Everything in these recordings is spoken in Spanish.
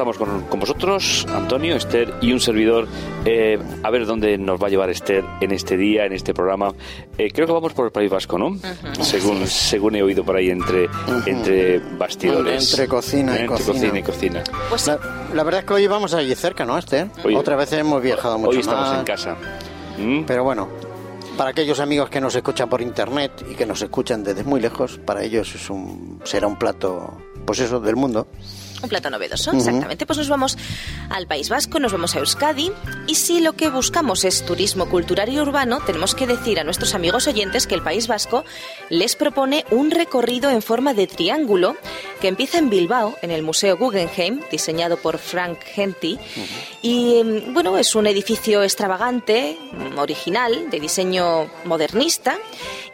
estamos con, con vosotros, Antonio, Esther y un servidor. Eh, a ver dónde nos va a llevar Esther en este día, en este programa. Eh, creo que vamos por el País Vasco, ¿no? según, según he oído por ahí entre, entre bastidores. Entre cocina y Entre cocina. cocina y cocina. Pues La, la verdad es que hoy vamos allí cerca, ¿no, Esther? Hoy- Otra vez hemos viajado mucho Hoy estamos más. en casa. ¿Mm? Pero bueno, para aquellos amigos que nos escuchan por internet y que nos escuchan desde muy lejos, para ellos es un, será un plato, pues eso, del mundo. Un plato novedoso, exactamente. Pues nos vamos al País Vasco, nos vamos a Euskadi. Y si lo que buscamos es turismo cultural y urbano, tenemos que decir a nuestros amigos oyentes que el País Vasco les propone un recorrido en forma de triángulo que empieza en Bilbao, en el Museo Guggenheim, diseñado por Frank Henty. Y mm, bueno, es un edificio extravagante, mm, original, de diseño modernista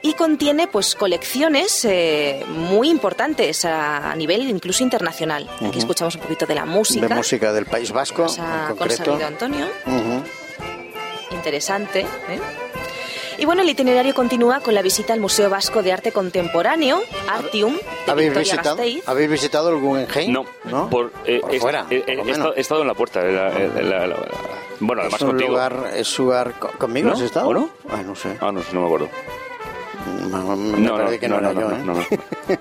y contiene pues colecciones eh, muy importantes a, a nivel incluso internacional. Aquí escuchamos un poquito de la música. De música del País Vasco, Nos ha en concreto. consabido Antonio. Interesante. ¿eh? Y bueno, el itinerario continúa con la visita al Museo Vasco de Arte Contemporáneo, Artium, de ¿Habéis Victoria visitado, Gasteiz. ¿Habéis visitado el Guggenheim? No, ¿No? Por, eh, Por he- fuera, he, por lo he- estado, he estado en la puerta. la- la- la- la- bueno, además es un contigo. lugar, es un lugar co- conmigo ¿No? has estado ¿O no? Ah, no sé. Ah, no sé, no me acuerdo. Me No, parece no, que no, no, era no, yo, ¿eh? no, no.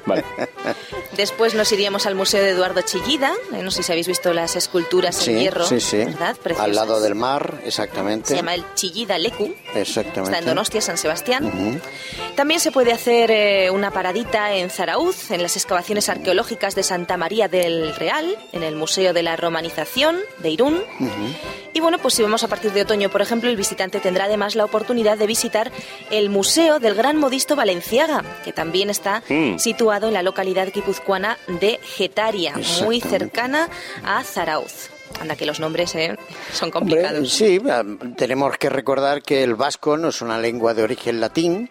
Vale. Después nos iríamos al Museo de Eduardo Chillida. eh, No sé si habéis visto las esculturas Sí, en hierro, sí, sí. ¿verdad? Preciosas. Al lado del mar, exactamente. Se llama el Chillida Lecu. Exactamente. Está en Donostia, San Sebastián. También se puede hacer eh, una paradita en Zarauz, en las excavaciones arqueológicas de Santa María del Real, en el Museo de la Romanización de Irún. Y bueno, pues si vamos a partir de otoño, por ejemplo, el visitante tendrá además la oportunidad de visitar el Museo del Gran Modisto Valenciaga, que también está Mm. situado en la localidad guipuzcoana de Getaria, muy cercana a Zarauz. Anda que los nombres eh, son Hombre, complicados. sí, tenemos que recordar que el vasco no es una lengua de origen latín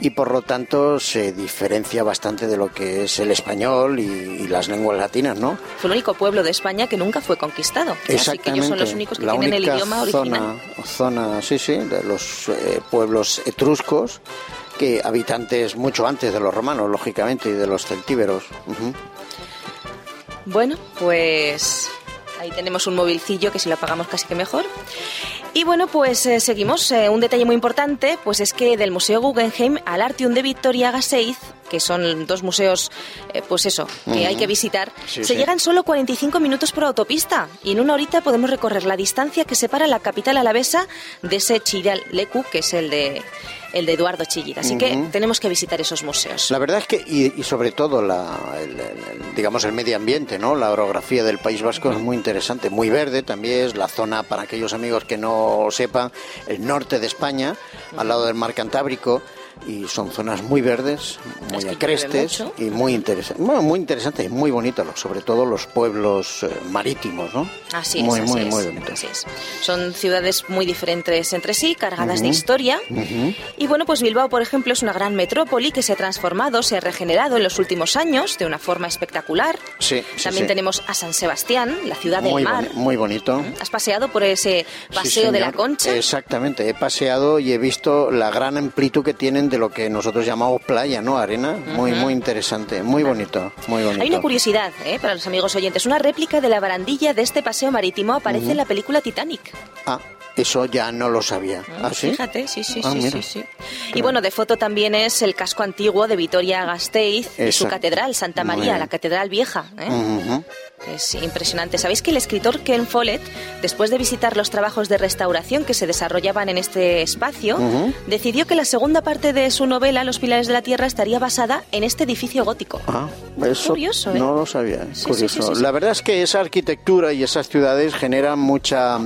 y por lo tanto se diferencia bastante de lo que es el español y, y las lenguas latinas, ¿no? Fue el único pueblo de España que nunca fue conquistado. Así que ellos son los únicos que la tienen el idioma original. zona, zona, sí, sí, de los eh, pueblos etruscos que habitantes mucho antes de los romanos, lógicamente, y de los celtíberos. Bueno, pues ahí tenemos un movilcillo que si lo apagamos casi que mejor. Y bueno, pues eh, seguimos. Eh, un detalle muy importante, pues es que del Museo Guggenheim al Artium de Victoria Gasteiz, que son dos museos, eh, pues eso, que hay que visitar, Sí, se sí. llegan solo 45 minutos por autopista y en una horita podemos recorrer la distancia que separa la capital alavesa de ese Chiral Lecu, que es el de el de Eduardo Chillida. Así que tenemos que visitar esos museos. La verdad es que, y, y sobre todo, la, el- digamos, el medio ambiente, ¿no? La orografía del País Vasco es muy interesante, muy verde también, es la zona, para aquellos amigos que no sepan, el norte de España, al lado del mar Cantábrico, y son zonas muy verdes, muy Es que mucho. y muy interesantes, bueno, muy interesantes y muy bonitos, sobre todo los pueblos eh, marítimos, ¿no? Así es, muy, así muy, es, muy bonitos. así es. Son ciudades muy diferentes entre sí, cargadas de Ujú. historia. Ujú. Y bueno, pues Bilbao, por ejemplo, es una gran metrópoli que se ha transformado, se ha regenerado en los últimos años de una forma espectacular. Sí, sí, También sí. tenemos a San Sebastián, la ciudad del muy, mar. boni- muy bonito. ¿Has paseado por ese Sí, paseo de la. Concha? Exactamente, he paseado y he visto la gran amplitud que tienen de lo que nosotros llamamos playa, ¿no? Arena. Muy, muy interesante, muy bonito, muy bonito. Hay una curiosidad ¿eh? para los amigos oyentes. Una réplica de la barandilla de este paseo marítimo aparece en la película Titanic. Ah, eso ya no lo sabía. ¿Ah, sí? Fíjate, sí, sí, Ah, sí, sí, sí. Y bueno, de foto también es el casco antiguo de Vitoria-Gasteiz y su catedral, Santa María, la catedral vieja. ¿eh? Es impresionante. ¿Sabéis que el escritor Ken Follett, después de visitar los trabajos de restauración que se desarrollaban en este espacio, decidió que la segunda parte de su novela, Los Pilares de la Tierra, estaría basada en este edificio gótico? Ah, eso Curioso, ¿eh? no lo sabía. Sí, sí, curioso. sí, sí, sí. La verdad es que esa arquitectura y esas ciudades generan mucha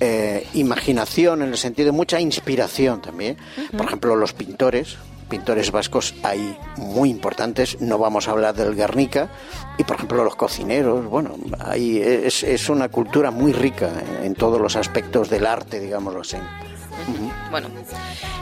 eh, imaginación, en el sentido de mucha inspiración también. Por ejemplo, los pintores, pintores vascos hay muy importantes, no vamos a hablar del Guernica, y por ejemplo los cocineros, bueno, hay, es, es una cultura muy rica en, en todos los aspectos del arte, digámoslo así. Bueno,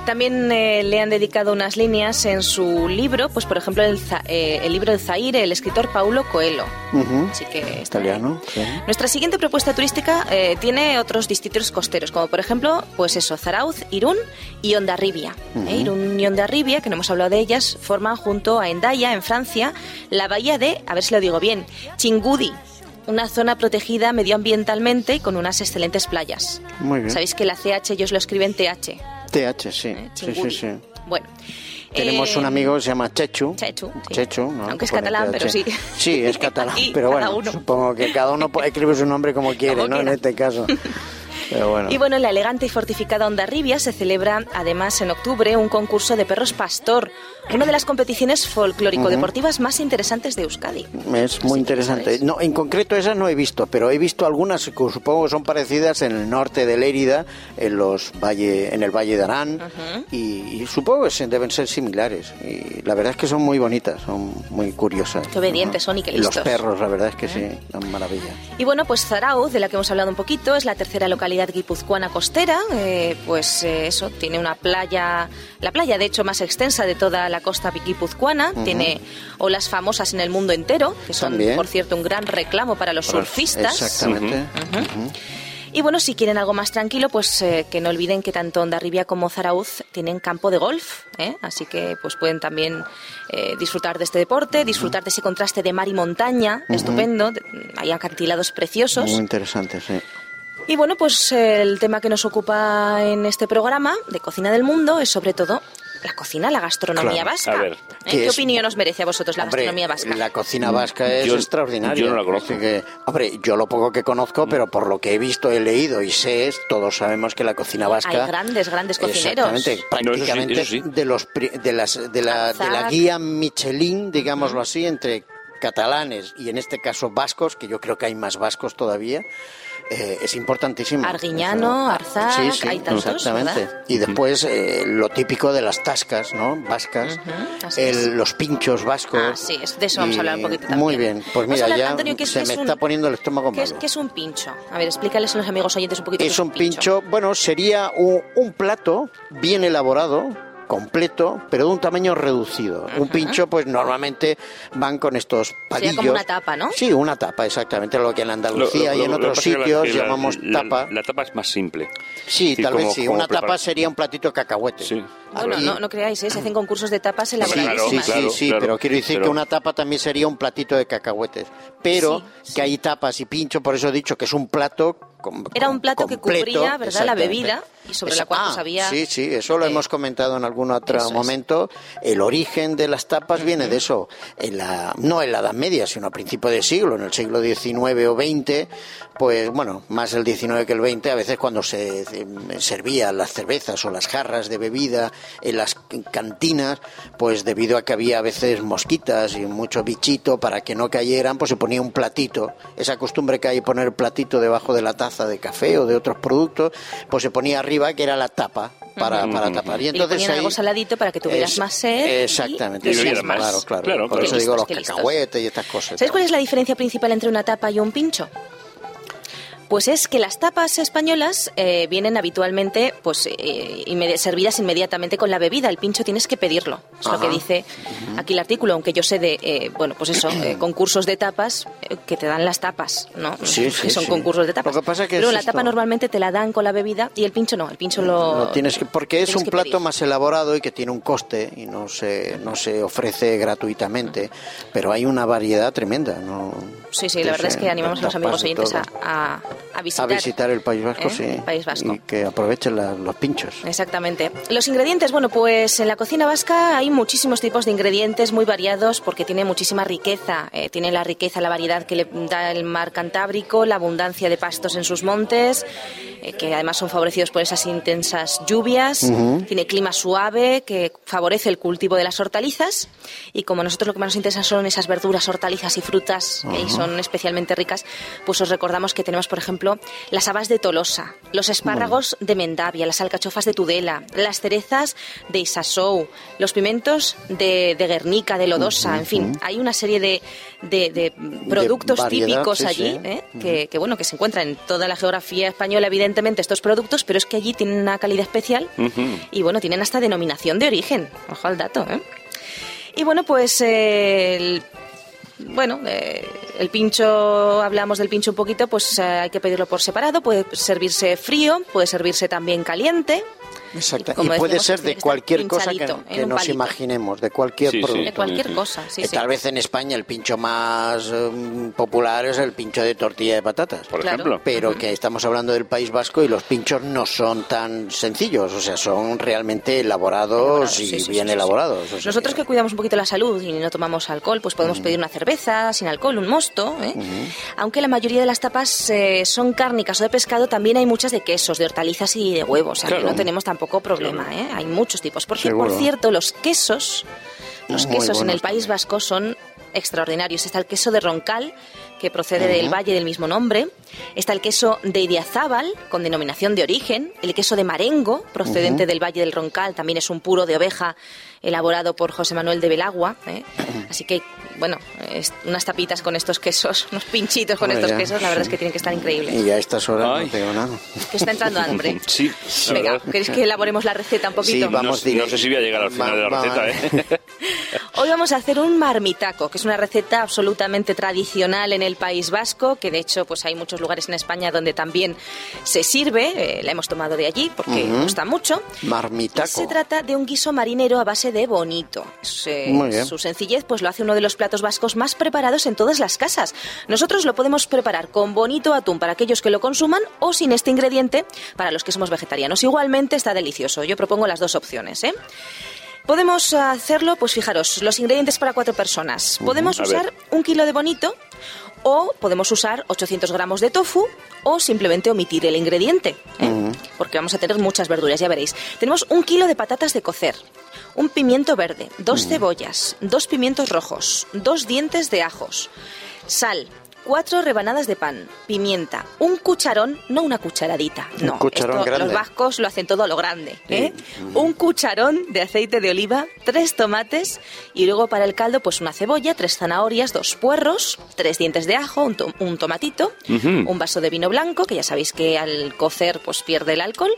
también eh, le han dedicado unas líneas en su libro, pues por ejemplo el, eh, el libro de Zaire, el escritor Paulo Coelho. Ujú. Así que está Italiano, sí. Nuestra siguiente propuesta turística eh, tiene otros distritos costeros, como por ejemplo, pues eso, Zarauz, Irún y Ondarribia. Eh, Irún y Ondarribia, que no hemos hablado de ellas, forman junto a Endaya, en Francia, la bahía de, a ver si lo digo bien, Chingudi. Una zona protegida medioambientalmente y con unas excelentes playas. Muy bien. Sabéis que la CH ellos lo escriben TH. TH, sí. ¿eh? Sí, sí, sí. Bueno. Tenemos eh, un amigo que se llama Chechu. Chechu, sí. Chechu, ¿no? Aunque es pone catalán, TH. pero sí. Sí, es catalán, Aquí, pero bueno, uno. supongo que cada uno escribir su nombre como quiere, Como ¿no? En quiera. este caso. Pero bueno. Y bueno, en la elegante y fortificada Ondarribia se celebra además en octubre un concurso de perros pastor, una de las competiciones folclórico-deportivas más interesantes de Euskadi. Es muy interesante. sabes. No, en concreto esas no he visto, pero he visto algunas que supongo que son parecidas en el norte de Lérida, en los valle, en el Valle de Arán, y, y supongo que deben ser similares. Y la verdad es que son muy bonitas, son muy curiosas. Qué obedientes son y qué los listos. ¿Eh? perros, la verdad es que sí, son maravilla. Y bueno, pues Zarauz, de la que hemos hablado un poquito, es la tercera localidad guipuzcoana costera. eh, pues eh, eso, tiene una playa, la playa de hecho más extensa de toda la costa guipuzcoana. Tiene olas famosas en el mundo entero, que son, También. por cierto, un gran reclamo para los surfistas. Exactamente. Y bueno, si quieren algo más tranquilo, pues eh, que no olviden que tanto Ondarribia como Zarauz tienen campo de golf, ¿eh? así que pues pueden también eh, disfrutar de este deporte, disfrutar de ese contraste de mar y montaña, estupendo, hay acantilados preciosos. Muy interesante, sí. Y bueno, pues eh, el tema que nos ocupa en este programa de Cocina del Mundo es sobre todo la cocina, la gastronomía Claro. vasca. A ver. ¿Eh? ¿Qué ¿Qué, es? opinión os merece a vosotros la Hombre, gastronomía vasca? La cocina vasca es Yo- extraordinaria. yo no la conozco. Que, hombre, yo lo poco que conozco, pero por lo que he visto, he leído y sé, es, todos sabemos que la cocina vasca. Hay grandes, grandes cocineros. Exactamente, No, eso sí, prácticamente eso sí. de los de las de la, de la guía Michelin, digámoslo así, entre catalanes y en este caso vascos, que yo creo que hay más vascos todavía. Eh, es importantísimo. Arguiñano, Arzac, sí, sí, hay tantos, exactamente. ¿verdad? Y después eh, lo típico de las tascas, ¿no? Vascas, el- es. los pinchos vascos. Ah, sí, es- de eso vamos a hablar un poquito también. Muy bien, pues mira, hablar, ya Antonio, ¿qué es- se me es un- está poniendo el estómago ¿Qué es, malo. qué es un pincho? A ver, explícales a los amigos oyentes un poquito. qué Es un pincho, bueno, sería un, un plato bien elaborado, completo, pero de un tamaño reducido. Un pincho, pues normalmente van con estos palillos. como una tapa, ¿no? Sí, una tapa, exactamente, lo que en Andalucía Lo- y en otros la- sitios la- llamamos la- tapa. La, tapa es más simple. sí, Sí, tal como- vez sí. Una tapa sería un platito de cacahuete. Sí. Bueno, no, no creáis, ¿eh? se hacen concursos de tapas Sí, elaboradísimas. sí, claro, sí, claro, pero quiero decir pero- que una tapa también sería un platito de cacahuetes. Pero Sí, que hay tapas y pincho, por eso he dicho que es un plato. Com- Era un plato que cubría, ¿verdad?, la bebida y sobre la cual, ah, pues, había- Sí, sí, eso lo eh, hemos comentado en algún otro es. momento. El origen de las tapas viene de eso. En la, no en la Edad Media, sino a principio de siglo, en el siglo XIX o XX, pues bueno, más el XIX que el XX, a veces cuando se servían las cervezas o las jarras de bebida en las cantinas, pues debido a que había a veces mosquitas y mucho bichito para que no cayeran, pues se ponía un platito. Esa costumbre que hay de poner platito debajo de la taza de café o de otros productos, pues se ponía arriba que era la tapa para, para tapar. Y Y le entonces ahí- algo saladito para que tuvieras es- más sed. Exactamente, y bebieras más. claro, claro. Claro, Por eso digo los listos. cacahuetes y estas cosas. ¿Sabes cuál es la diferencia principal entre una tapa y un pincho? Pues es que las tapas españolas eh, vienen habitualmente pues eh, inmedi- servidas inmediatamente con la bebida. El pincho tienes que pedirlo. Es lo Ajá. que dice aquí el artículo, aunque yo sé de eh, bueno pues eso eh, concursos de tapas eh, que te dan las tapas, ¿no? Sí, que sí, son sí. concursos de tapas. Lo que pasa que Pero es la esto. tapa normalmente te la dan con la bebida y el pincho no. El pincho lo, Lo tienes que, porque es un que plato pedir. más elaborado y que tiene un coste y no se, no se ofrece gratuitamente, pero hay una variedad tremenda. ¿no? Sí, sí, la verdad es que animamos a los amigos oyentes a, todo. A, a a visitar. visitar el País Vasco, ¿eh? sí. El País Vasco. Y que aprovechen la- los pinchos. Exactamente. Los ingredientes, bueno, pues en la cocina vasca hay muchísimos tipos de ingredientes muy variados porque tiene muchísima riqueza. Eh, tiene la riqueza, la variedad que le da el mar Cantábrico, la abundancia de pastos en sus montes, eh, que además son favorecidos por esas intensas lluvias. Tiene clima suave que favorece el cultivo de las hortalizas. Y como a nosotros lo que más nos interesa son esas verduras, hortalizas y frutas, que ahí son especialmente ricas, pues os recordamos que tenemos, por ejemplo, las habas de Tolosa, los espárragos de Mendavia, las alcachofas de Tudela, las cerezas de Isasou, los pimientos de, de Guernica, de Lodosa, en fin, hay una serie de, de- de productos variedad, típicos sí, allí, sí. ¿eh? que, que, bueno, que se encuentran en toda la geografía española, evidentemente, estos productos, pero es que allí tienen una calidad especial y bueno, tienen hasta denominación de origen. Ojo al dato, ¿eh? Y bueno, pues eh, el, bueno, eh, el pincho, hablamos del pincho un poquito, pues eh, hay que pedirlo por separado, puede servirse frío, puede servirse también caliente. Exacto. Y puede ser de cualquier cosa que, nos palito. imaginemos, de cualquier Sí, sí. producto. De cualquier cosa, sí, Que sí. Tal vez en España el pincho más eh, popular es el pincho de tortilla de patatas. Por Claro. ejemplo. Pero que estamos hablando del País Vasco y los pinchos no son tan sencillos, o sea, son realmente elaborados Elaborados, y sí, sí, bien sí, sí. elaborados. o sea Nosotros que cuidamos un poquito la salud y no tomamos alcohol, pues podemos pedir una cerveza sin alcohol, un mosto. ¿eh? Aunque la mayoría de las tapas eh, son cárnicas o de pescado, también hay muchas de quesos, de hortalizas y de huevos. O sea, que no tenemos tampoco problema. ¿eh? Hay muchos tipos. Porque, Seguro. por cierto, los quesos, los Muy quesos en el País. Vasco son extraordinarios. Está el queso de Roncal, que procede del valle del mismo nombre. Está el queso de Idiazábal, con denominación de origen. El queso de Marengo, procedente del valle del Roncal, también es un puro de oveja elaborado por José Manuel de Belagua. ¿eh? Así que, bueno, es- unas tapitas con estos quesos, unos pinchitos con Hombre, estos ya, quesos, la verdad sí. es que tienen que estar increíbles. Y a estas horas Ay. no tengo nada. Que está entrando hambre. Sí, la Venga. ¿queréis que elaboremos la receta un poquito? Sí, vamos no, no sé si voy a llegar al final Va- de la va- receta, ¿eh? Hoy vamos a hacer un marmitaco, que es una receta absolutamente tradicional en el País Vasco, que de hecho pues hay muchos lugares en España donde también se sirve, eh, la hemos tomado de allí porque gusta mucho. Marmitaco. Se trata de un guiso marinero a base de bonito. Eh, Muy bien. Su sencillez pues lo hace uno de los platos vascos más preparados en todas las casas. Nosotros lo podemos preparar con bonito atún para aquellos que lo consuman o sin este ingrediente para los que somos vegetarianos. Igualmente está delicioso. Yo propongo las dos opciones. ¿eh? Podemos hacerlo, pues fijaros, los ingredientes para cuatro personas. Podemos usar un kilo de bonito o podemos usar 800 gramos de tofu o simplemente omitir el ingrediente, ¿eh? porque vamos a tener muchas verduras, ya veréis. Tenemos un kilo de patatas de cocer, un pimiento verde, dos cebollas, dos pimientos rojos, dos dientes de ajos, sal, cuatro rebanadas de pan, pimienta, un cucharón, no una cucharadita, Un no, cucharón esto los vascos lo hacen todo a lo grande, ¿eh? un cucharón de aceite de oliva, tres tomates y luego para el caldo pues una cebolla, tres zanahorias, dos puerros, tres dientes de ajo, un, to- un tomatito, un vaso de vino blanco, que ya sabéis que al cocer pues pierde el alcohol,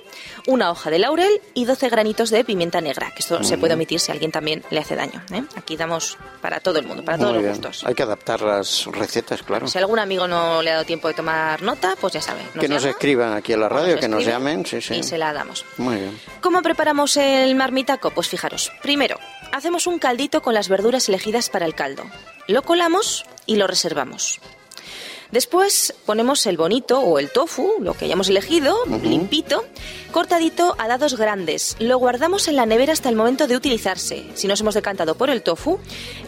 una hoja de laurel y 12 granitos de pimienta negra, que esto se puede omitir si a alguien también le hace daño. ¿eh? Aquí damos para todo el mundo, para todos los gustos. Hay que adaptar las recetas, claro. Algún amigo no le ha dado tiempo de tomar nota, pues ya sabe. que nos llama, escriban aquí a la radio, nos que nos llamen, sí, sí. Y se la damos. Muy bien. ¿Cómo preparamos el marmitaco? Pues fijaros, primero, hacemos un caldito con las verduras elegidas para el caldo. Lo colamos y lo reservamos. Después ponemos el bonito o el tofu, lo que hayamos elegido, limpito, cortadito a dados grandes. Lo guardamos en la nevera hasta el momento de utilizarse. Si nos hemos decantado por el tofu,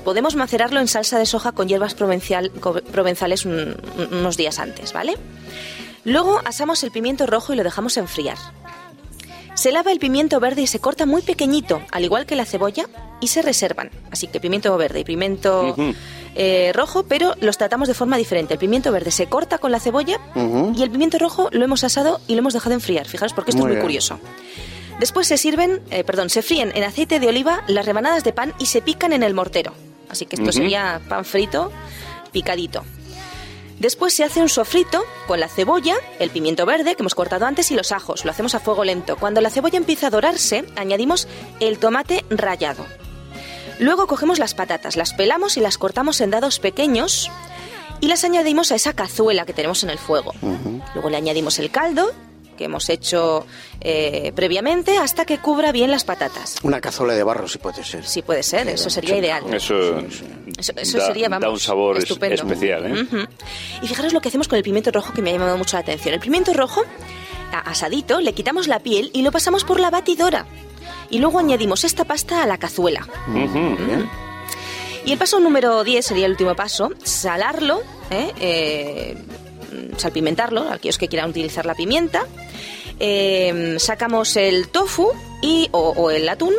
podemos macerarlo en salsa de soja con hierbas provenzales un- unos días antes, ¿vale? Luego asamos el pimiento rojo y lo dejamos enfriar. Se lava el pimiento verde y se corta muy pequeñito, al igual que la cebolla, y se reservan. Así que pimiento verde y pimiento eh, rojo, pero los tratamos de forma diferente. El pimiento verde se corta con la cebolla y el pimiento rojo lo hemos asado y lo hemos dejado enfriar. Fijaros porque esto Muy es muy bien. curioso. Después se sirven, eh, perdón, se fríen en aceite de oliva las rebanadas de pan y se pican en el mortero. Así que esto sería pan frito picadito. Después se hace un sofrito con la cebolla, el pimiento verde que hemos cortado antes y los ajos. Lo hacemos a fuego lento. Cuando la cebolla empieza a dorarse, añadimos el tomate rallado. Luego cogemos las patatas, las pelamos y las cortamos en dados pequeños y las añadimos a esa cazuela que tenemos en el fuego. Luego le añadimos el caldo que hemos hecho eh, previamente hasta que cubra bien las patatas. Una cazuela de barro, si puede ser. Sí puede ser, eso sería ideal. Eso, Eso, eso da, sería, vamos, da un sabor estupendo. especial, ¿eh? Y fijaros lo que hacemos con el pimiento rojo que me ha llamado mucho la atención. El pimiento rojo, asadito, le quitamos la piel y lo pasamos por la batidora. Y luego añadimos esta pasta a la cazuela. Y el paso número 10 sería el último paso, salarlo, ¿eh? Eh, salpimentarlo, aquellos que quieran utilizar la pimienta. Eh, sacamos el tofu y, o, o el atún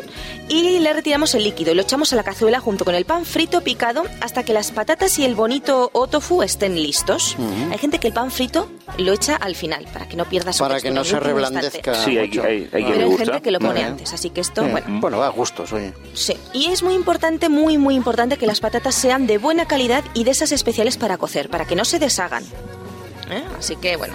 y le retiramos el líquido y lo echamos a la cazuela junto con el pan frito picado hasta que las patatas y el bonito o tofu estén listos. Hay gente que el pan frito lo echa al final para que no pierda su Para que no se reblandezca Sí, hay- hay- hay Pero gente que lo pone antes, así que esto, Sí. bueno, Bueno, va a gustos, oye. Sí, y es muy importante, muy, muy importante que las patatas sean de buena calidad y de esas especiales para cocer, para que no se deshagan. ¿Eh? Así que, bueno,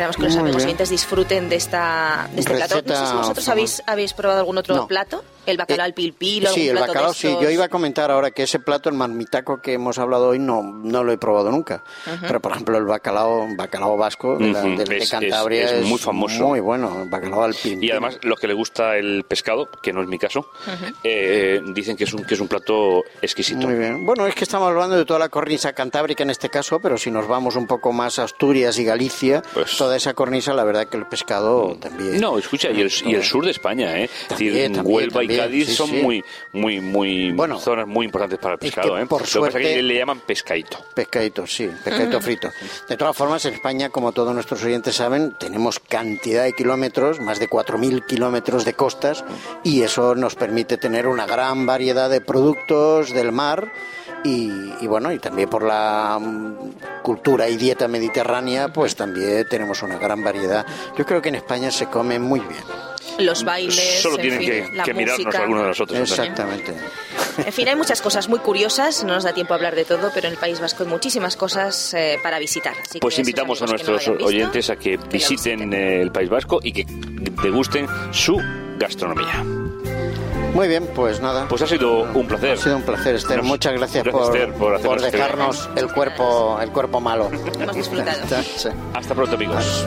esperamos que los amigos oyentes disfruten de, esta, de este plato. No sé si vosotros habéis, habéis probado algún otro No. plato El bacalao al pil pil. Sí, el plato bacalao sí. Yo iba a comentar ahora que ese plato, el marmitaco que hemos hablado hoy, no, no lo he probado nunca. Pero, por ejemplo, el bacalao, bacalao vasco de, la- Ujú, de- de es- Cantabria es es, muy famoso. Muy bueno, el bacalao al pin. Y además, los que le gusta el pescado, que no es mi caso, eh, dicen que es un que es un plato exquisito. Muy bien. Bueno, es que estamos hablando de toda la cornisa cantábrica en este caso, pero si nos vamos un poco más a Asturias y Galicia, Pues- toda esa cornisa, la verdad que el pescado también. No, escucha, y el, y el sur de España, ¿eh? Es decir, También, también, Huelva también, y Cádiz sí, son sí. muy, muy, muy Bueno, zonas muy importantes para el es pescado, que ¿eh? por Lo que pasa es que le llaman pescadito. Pescadito, sí, pescadito frito. De todas formas, en España, como todos nuestros oyentes saben, tenemos cantidad de kilómetros, más de 4.000 kilómetros de costas, y eso nos permite tener una gran variedad de productos del mar. Y, y bueno, y también por la mm, cultura y dieta mediterránea, pues también tenemos una gran variedad. Yo creo que en España se come muy bien. Los bailes, Solo en tienen fin, que, la que mirarnos música. algunos de nosotros. Exactamente. En fin, hay muchas cosas muy curiosas, no nos da tiempo a hablar de todo, pero en el País Vasco hay muchísimas cosas eh, para visitar. Así Pues invitamos a no nuestros visto, oyentes a que visiten el País Vasco y que degusten su gastronomía. Muy bien, pues nada. Pues ha sido un placer. Ha sido un placer, Esther. Nos- Muchas gracias, gracias, por, Esther, por hacernos este dejarnos el cuerpo, el cuerpo malo. Hemos disfrutado. Sí. Hasta pronto, amigos.